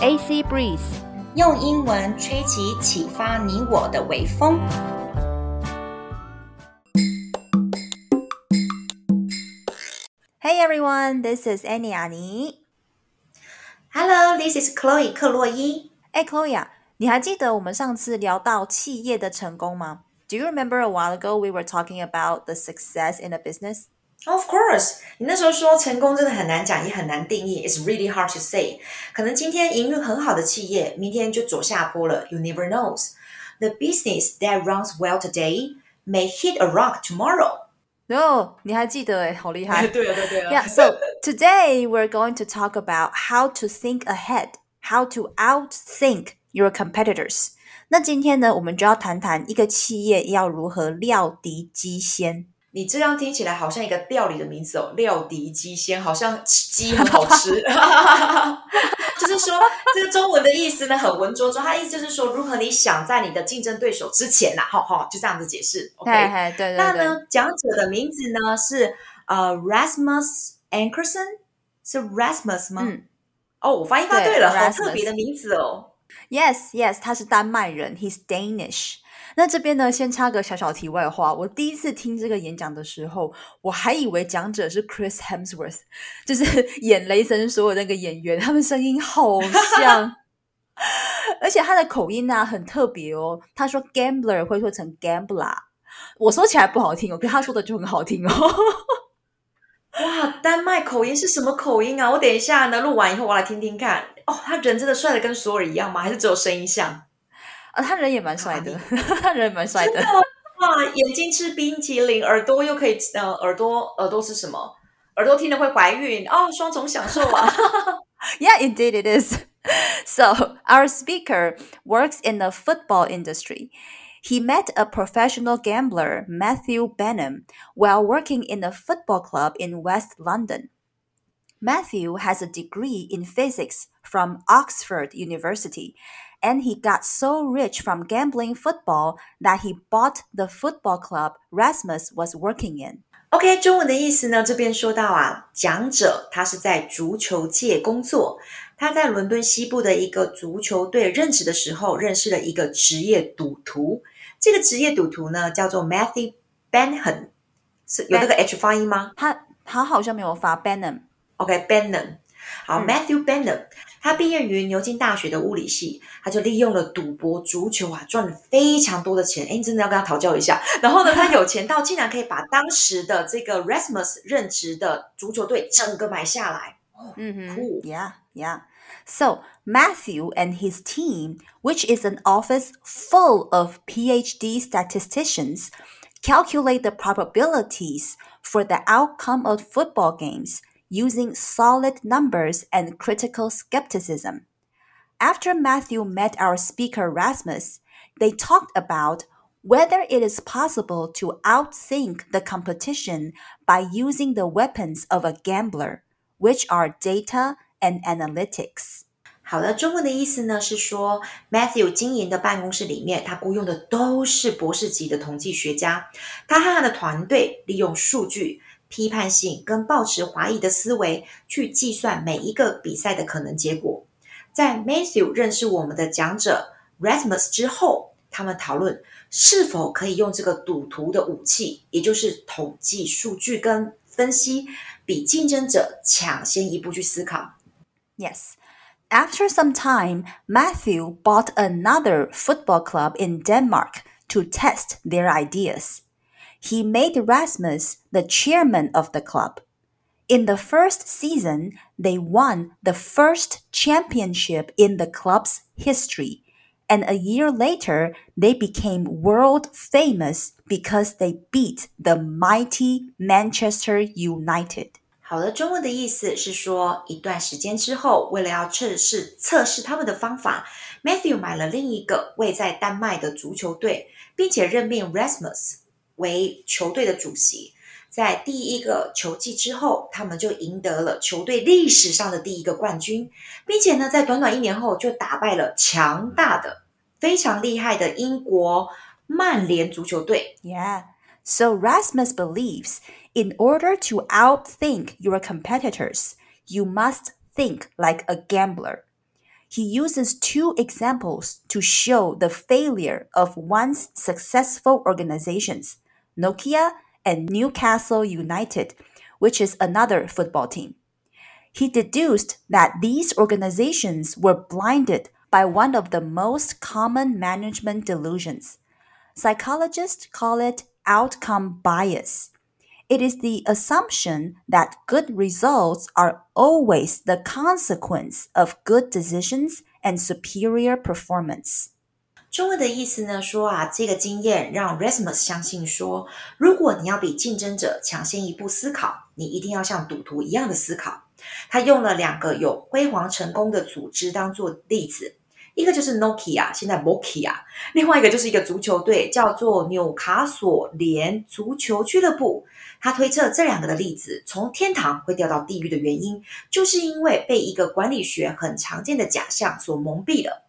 AC Breeze，用英文吹起启发你我的微风。Hey everyone, this is Annie 阿妮。Hello, this is Chloe 克洛伊。哎，Chloe 啊，你还记得我们上次聊到企业的成功吗？Do you remember a while ago we were talking about the success in a business? Of course，你那时候说成功真的很难讲，也很难定义，It's really hard to say。可能今天营运很好的企业，明天就走下坡了，You never knows。The business that runs well today may hit a rock tomorrow。 No，你还记得哎，好厉害。对啊，对对 Yeah, so today we're going to talk about how to think ahead, how to outthink your competitors. 那今天呢，我们就要谈谈一个企业要如何料敌机先。 你这样听起来好像一个料理的名字哦，料敌鸡鲜，好像鸡很好吃。就是说，这个中文的意思呢很文绉绉，它意思就是说，如何你想在你的竞争对手之前呐、好好就这样子解释。OK，对对对那呢，讲者的名字呢是呃 Rasmus Ankerson，是 Rasmus 吗？嗯哦，我发音发对对了，好特别的名字哦。，Yes Yes，他是丹麦人，He's Danish。那这边呢，先插个小小题外话。我第一次听这个演讲的时候，我还以为讲者是 Chris Hemsworth，就是 演雷神所有那个演员，他们声音好像。而且他的口音呢、很特别哦。他说 gambler 会说成 gambler，我说起来不好听哦，可是他说的就很好听哦。哇，丹麦口音是什么口音啊？我等一下呢录完以后，我来听听看。哦，他人真的帅的跟索尔一样吗？还是只有声音像？啊，他人也蛮帅的，他人也蛮帅的。哇，眼睛吃冰淇淋，耳朵又可以呃，耳朵耳朵是什么？耳朵听了会怀孕哦，双重享受啊！ Yeah, indeed it is. So, our speaker works in the football industry. He met a professional gambler, Matthew Benham, while working in a football club in West London. Matthew has a degree in physics from Oxford University, and he got so rich from gambling football that he bought the football club Rasmus was working in. OK，中文的意思呢？这边说到啊，讲者他是在足球界工作，他在伦敦西部的一个足球队任职的时候，认识了一个职业赌徒。这个职业赌徒呢，叫做 Matthew Benham，是有那个 H 发音吗？他他好像没有发 Benham，OK，Benham，好、嗯 m a t t h e w Benham，他毕业于牛津大学的物理系，他就利用了赌博足球啊，赚了非常多的钱。哎，你真的要跟他讨教一下。然后呢，他有钱到竟然可以把当时的这个 Rasmus 任职的足球队整个买下来。 Mm-hmm. Cool. Yeah, yeah. So Matthew and his team, which is an office full of PhD statisticians, calculate the probabilities for the outcome of football games using solid numbers and critical skepticism. After Matthew met our speaker Rasmus, they talked about whether it is possible to outthink the competition by using the weapons of a gambler, which are data and analytics. 好的，中文的意思呢是说，Matthew 经营的办公室里面，他雇佣的都是博士级的统计学家。他和他的团队利用数据、 批判性跟抱持怀疑的思维，去计算每一个比赛的可能结果。在 Matthew 认识我们的讲者 Rasmus 之后，他们讨论是否可以用这个赌徒的武器，也就是统计数据跟分析，比竞争者抢先一步去思考。 Yes. After some time, Matthew bought another football club in Denmark to test their ideas. He made Rasmus the chairman of the club. In the first season, they won the first championship in the club's history. And a year later, they became world famous because they beat the mighty Manchester United. 好的，中文的意思是说，一段时间之后，为了要测试测试他们的方法，Matthew 买了另一个位在丹麦的足球队，并且任命 Rasmus 为球队的主席。在第一个球季之后，他们就赢得了球队历史上的第一个冠军，并且呢，在短短一年后就打败了强大的、非常厉害的英国曼联足球队。 Yeah. So Rasmus believes in order to outthink your competitors, you must think like a gambler. he uses two examples to show the failure of once successful organizations, Nokia and Newcastle United, which is another football team. He deduced that these organizations were blinded by one of the most common management delusions. Psychologists call it outcome bias. It is the assumption that good results are always the consequence of good decisions and superior performance. 中文的意思呢，说啊，这个经验让 Rasmus 相信说，如果你要比竞争者抢先一步思考，你一定要像赌徒一样的思考。他用了两个有辉煌成功的组织当做例子，一个就是 Nokia，现在 Nokia，另外一个就是一个足球队，叫做纽卡索联足球俱乐部。他推测这两个的例子从天堂会掉到地狱的原因，就是因为被一个管理学很常见的假象所蒙蔽了。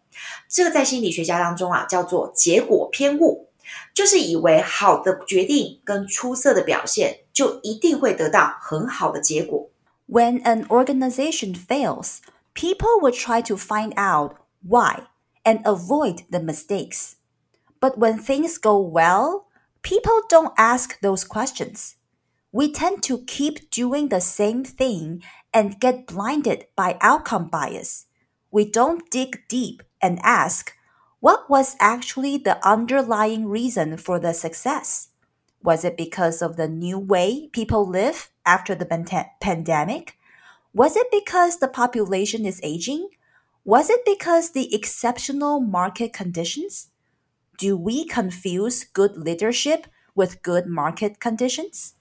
这个在心理学家当中啊，叫做结果偏误，就是以为好的决定跟出色的表现就一定会得到很好的结果。When an organization fails, people will try to find out why and avoid the mistakes. But when things go well, people don't ask those questions. We tend to keep doing the same thing and get blinded by outcome bias. We don't dig deep and ask, what was actually the underlying reason for the success? Was it because of the new way people live after the pandemic? Was it because the population is aging? Was it because the exceptional market conditions? Do we confuse good leadership with good market conditions?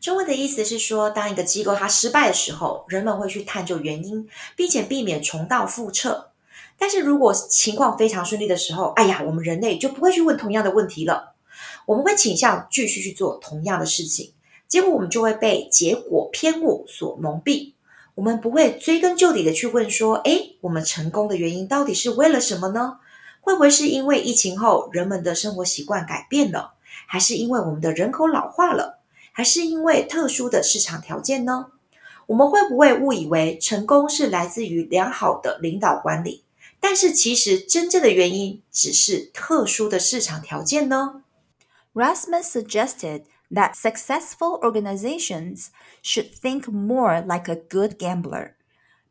中文的意思是说，当一个机构它失败的时候，人们会去探究原因，并且避免重蹈覆辙。但是如果情况非常顺利的时候，哎呀，我们人类就不会去问同样的问题了，我们会倾向继续去做同样的事情，结果我们就会被结果偏误所蒙蔽。我们不会追根究底的去问说，哎，我们成功的原因到底是为了什么呢？会不会是因为疫情后人们的生活习惯改变了，还是因为我们的人口老化了，还是因为特殊的市场条件呢？我们会不会误以为成功是来自于良好的领导管理，但是其实真正的原因只是特殊的市场条件呢？Rasmus suggested. that successful organizations should think more like a good gambler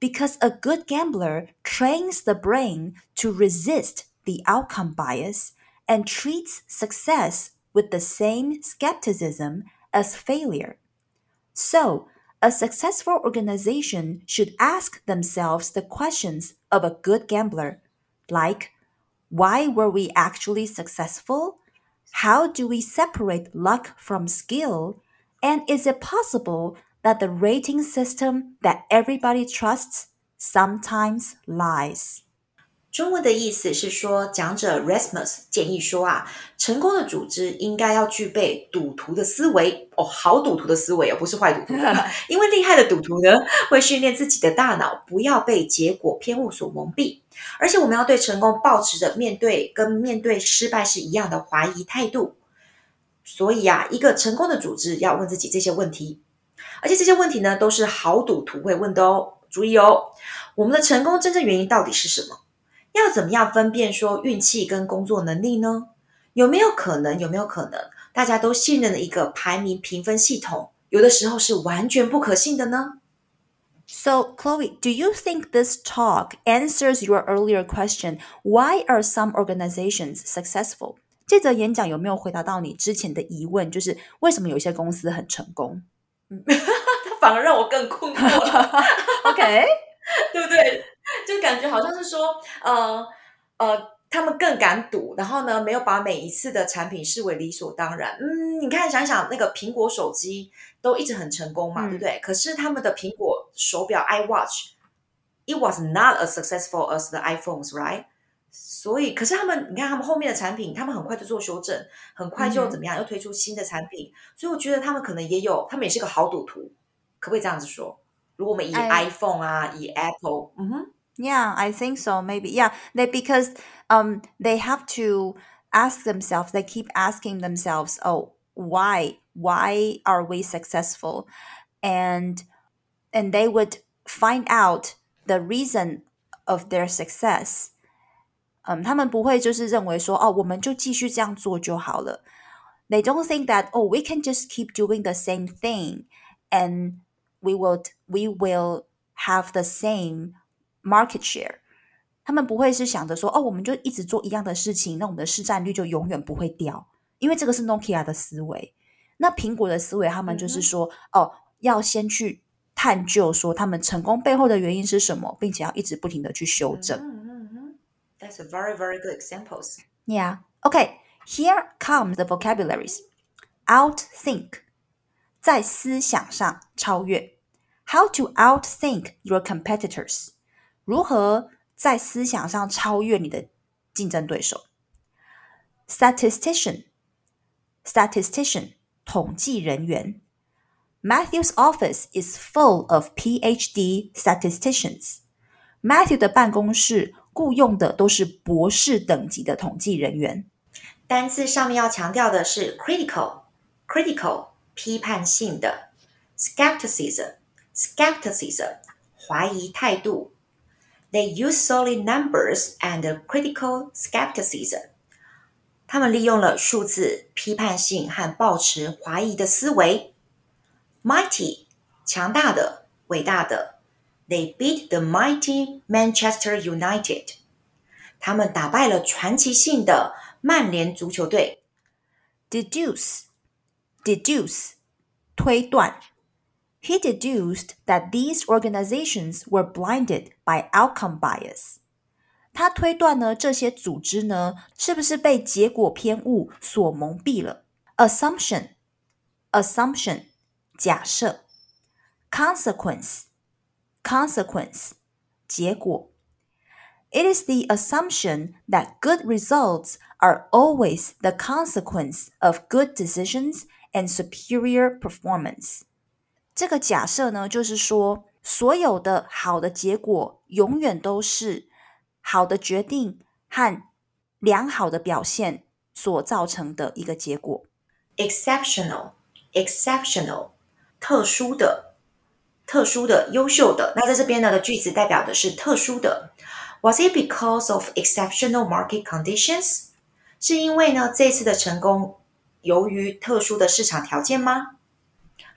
because a good gambler trains the brain to resist the outcome bias and treats success with the same skepticism as failure. So, a successful organization should ask themselves the questions of a good gambler, like why were we actually successful? How do we separate luck from skill? And is it possible that the rating system that everybody trusts sometimes lies? 中文的意思是说，讲者 Rasmus 建议说啊，成功的组织应该要具备赌徒的思维哦，好赌徒的思维哦，不是坏赌徒。因为厉害的赌徒呢，会训练自己的大脑，不要被结果偏误所蒙蔽。而且我们要对成功保持着面对跟面对失败是一样的怀疑态度。所以啊，一个成功的组织要问自己这些问题，而且这些问题呢，都是好赌徒会问的哦。注意哦，我们的成功真正原因到底是什么？要怎么样分辨说运气跟工作能力呢？有没有可能？有没有可能大家都信任的一个排名评分系统，有的时候是完全不可信的呢？So, Chloe, do you think this talk answers your earlier question? Why are some organizations successful? 这则演讲有没有回答到你之前的疑问？就是为什么有些公司很成功？它反而让我更困惑了。OK，对不对？就感觉好像是说，呃呃。他们更敢赌，然后呢，没有把每一次的产品视为理所当然。嗯，你看，想想那个苹果手机都一直很成功嘛，对不对？可是他们的苹果手表 iWatch，it was not as successful as the iPhones，right？所以，可是他们，你看他们后面的产品，他们很快就做修正，很快就怎么样，又推出新的产品。所以我觉得他们可能也有，他们也是个好赌徒，可不可以这样子说？如果我们以 iPhone 啊，以 Apple，嗯哼。Yeah, I think so. Maybe. Yeah, they because um they have to ask themselves. They keep asking themselves, "Oh, why? Why are we successful?" And and they would find out the reason of their success。嗯，他们不会就是认为说，哦，我们就继续这样做就好了。They don't think that, oh, we can just keep doing the same thing and we will we will have the same market share。他们不会是想着说，哦，我们就一直做一样的事情，那我们的市占率就永远不会掉，因为这个是 Nokia 的思维。那苹果的思维，他们就是说，哦，要先去探究说他们成功背后的原因是什么，并且要一直不停的去修正。That's a very very good examples. Yeah. Okay. Here comes the vocabularies. Outthink，在思想上超越。How to outthink your competitors？ 如何在思想上超越你的竞争对手？Statistician，statistician，统计人员。Matthew's office is full of PhD statisticians. Matthew 的办公室雇佣的都是博士等级的统计人员。单字上面要强调的是 critical，critical 批判性的，skepticism，skepticism 怀疑态度。They use solid numbers and critical skepticism。他们利用了数字、批判性和抱持怀疑的思维。Mighty 强大的、伟大的。They beat the mighty Manchester United。他们打败了传奇性的曼联足球队。Deduce，deduce，推断。 He deduced that these organizations were blinded by outcome bias。他推断呢，这些组织呢，是不是被结果偏误所蒙蔽了？Assumption，assumption，假设。Consequence，consequence，结果。It is the assumption that good results are always the consequence of good decisions and superior performance. 这个假设呢，就是说，所有的好的结果永远都是好的决定和良好的表现所造成的一个结果。Exceptional, exceptional，特殊的、特殊的、优秀的。那在这边呢的句子代表的是特殊的。Was it because of exceptional market conditions？是因为呢这次的成功由于特殊的市场条件吗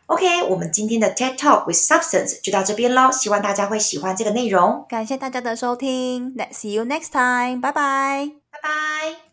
？OK，我们今天的 TED Talk with Substance 就到这边喽，希望大家会喜欢这个内容。感谢大家的收听，Let's see you next time，拜拜，拜拜。